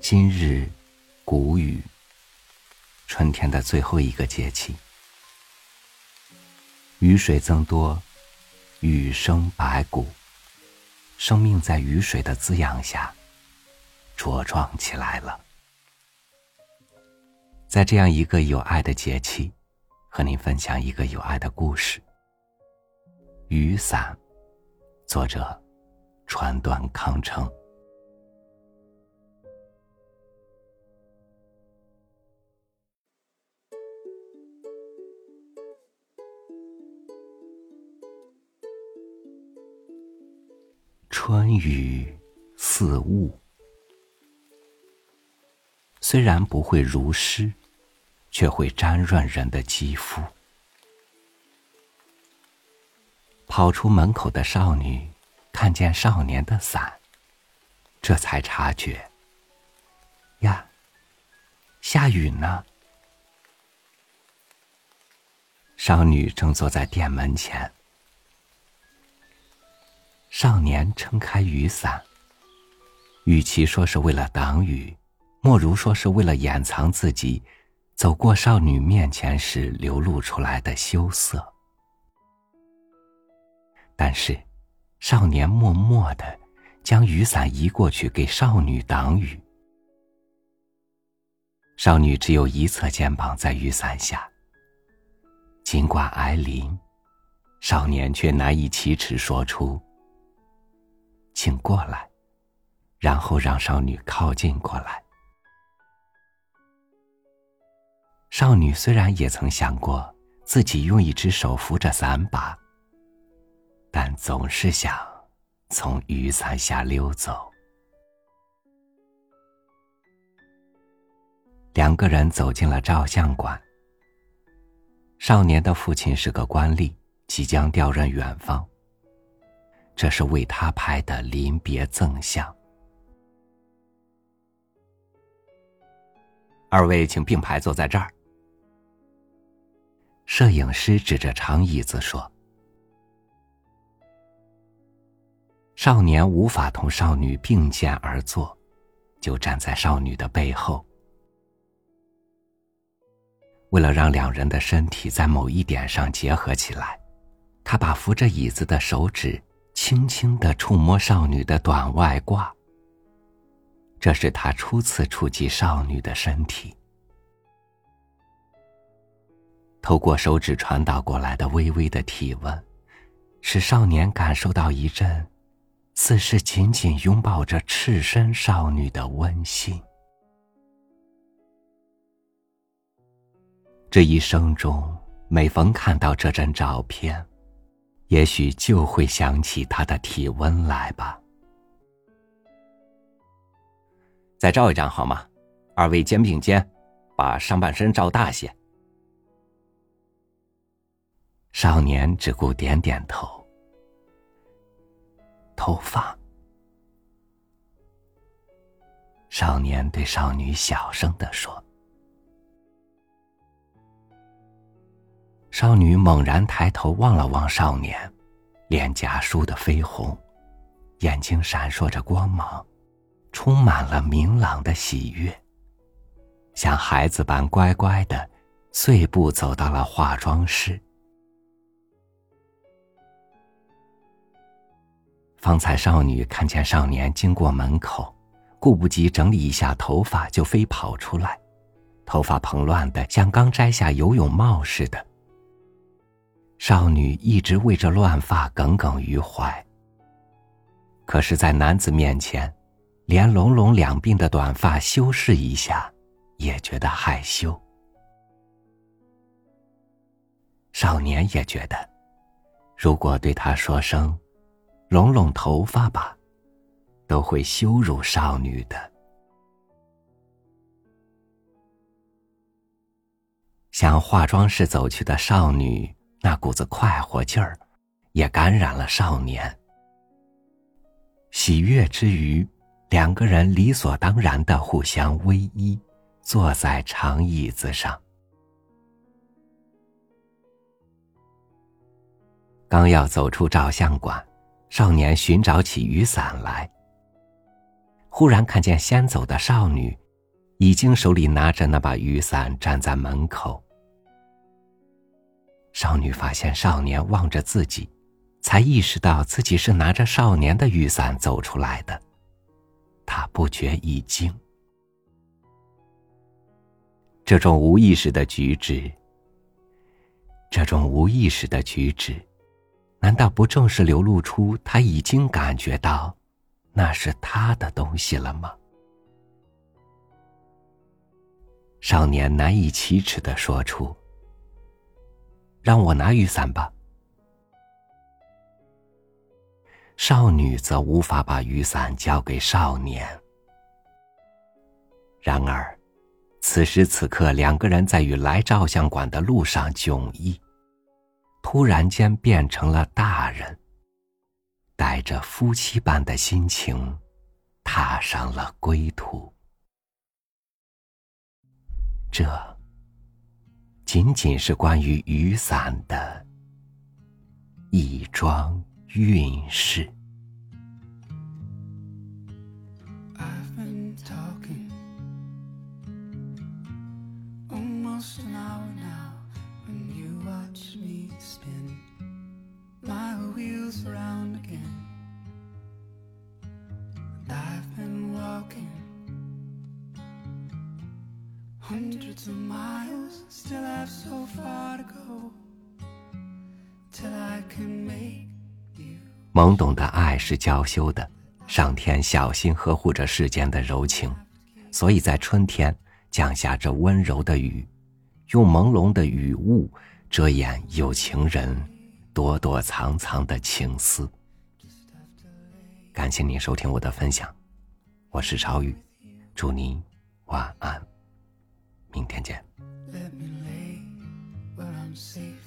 今日，谷雨。春天的最后一个节气，雨水增多，雨生百谷，生命在雨水的滋养下茁壮起来了。在这样一个有爱的节气，和您分享一个有爱的故事。雨伞，作者：川端康成。春雨似雾，虽然不会如诗，却会沾润人的肌肤。跑出门口的少女看见少年的伞，这才察觉：呀，下雨呢。少女正坐在店门前。少年撑开雨伞，与其说是为了挡雨，莫如说是为了掩藏自己走过少女面前时流露出来的羞涩。但是，少年默默的将雨伞移过去给少女挡雨。少女只有一侧肩膀在雨伞下，尽管挨淋，少年却难以启齿说出。请过来，然后让少女靠近过来。少女虽然也曾想过自己用一只手扶着伞把，但总是想从雨伞下溜走。两个人走进了照相馆。少年的父亲是个官吏，即将调任远方。这是为他拍的临别赠相。二位请并排坐在这儿。摄影师指着长椅子说：“少年无法同少女并肩而坐，就站在少女的背后。为了让两人的身体在某一点上结合起来，他把扶着椅子的手指。”轻轻的触摸少女的短外褂，这是他初次触及少女的身体。透过手指传导过来的微微的体温，使少年感受到一阵，似是紧紧拥抱着赤身少女的温馨。这一生中，每逢看到这张照片。也许就会想起他的体温来吧。再照一张好吗？二位肩并肩，把上半身照大些。少年只顾点点头。头发。少年对少女小声的说。少女猛然抬头望了望少年，脸颊梳得绯红，眼睛闪烁着光芒，充满了明朗的喜悦。像孩子般乖乖的，碎步走到了化妆室。方才少女看见少年经过门口，顾不及整理一下头发，就飞跑出来，头发蓬乱的像刚摘下游泳帽似的。少女一直为这乱发耿耿于怀。可是，在男子面前，连拢拢两鬓的短发修饰一下，也觉得害羞。少年也觉得，如果对他说声“拢拢头发吧”，都会羞辱少女的。向化妆室走去的少女。那股子快活劲儿，也感染了少年。喜悦之余，两个人理所当然的互相偎依，坐在长椅子上。刚要走出照相馆，少年寻找起雨伞来。忽然看见先走的少女，已经手里拿着那把雨伞站在门口。少女发现少年望着自己，才意识到自己是拿着少年的雨伞走出来的，她不觉一惊。这种无意识的举止，这种无意识的举止，难道不正是流露出他已经感觉到那是他的东西了吗？少年难以启齿的说出：“让我拿雨伞吧。”少女则无法把雨伞交给少年。然而。此时此刻，两个人在与来照相馆的路上迥异，突然间变成了大人，带着夫妻般的心情，踏上了归途。这仅仅是关于雨伞的一桩运势。懵懂的爱是娇羞的，上天小心呵护着世间的柔情，所以在春天降下这温柔的雨，用朦胧的雨雾遮掩有情人躲躲藏藏的情思。感谢您收听我的分享，我是朝雨，祝您晚安。明天见。I'm safe,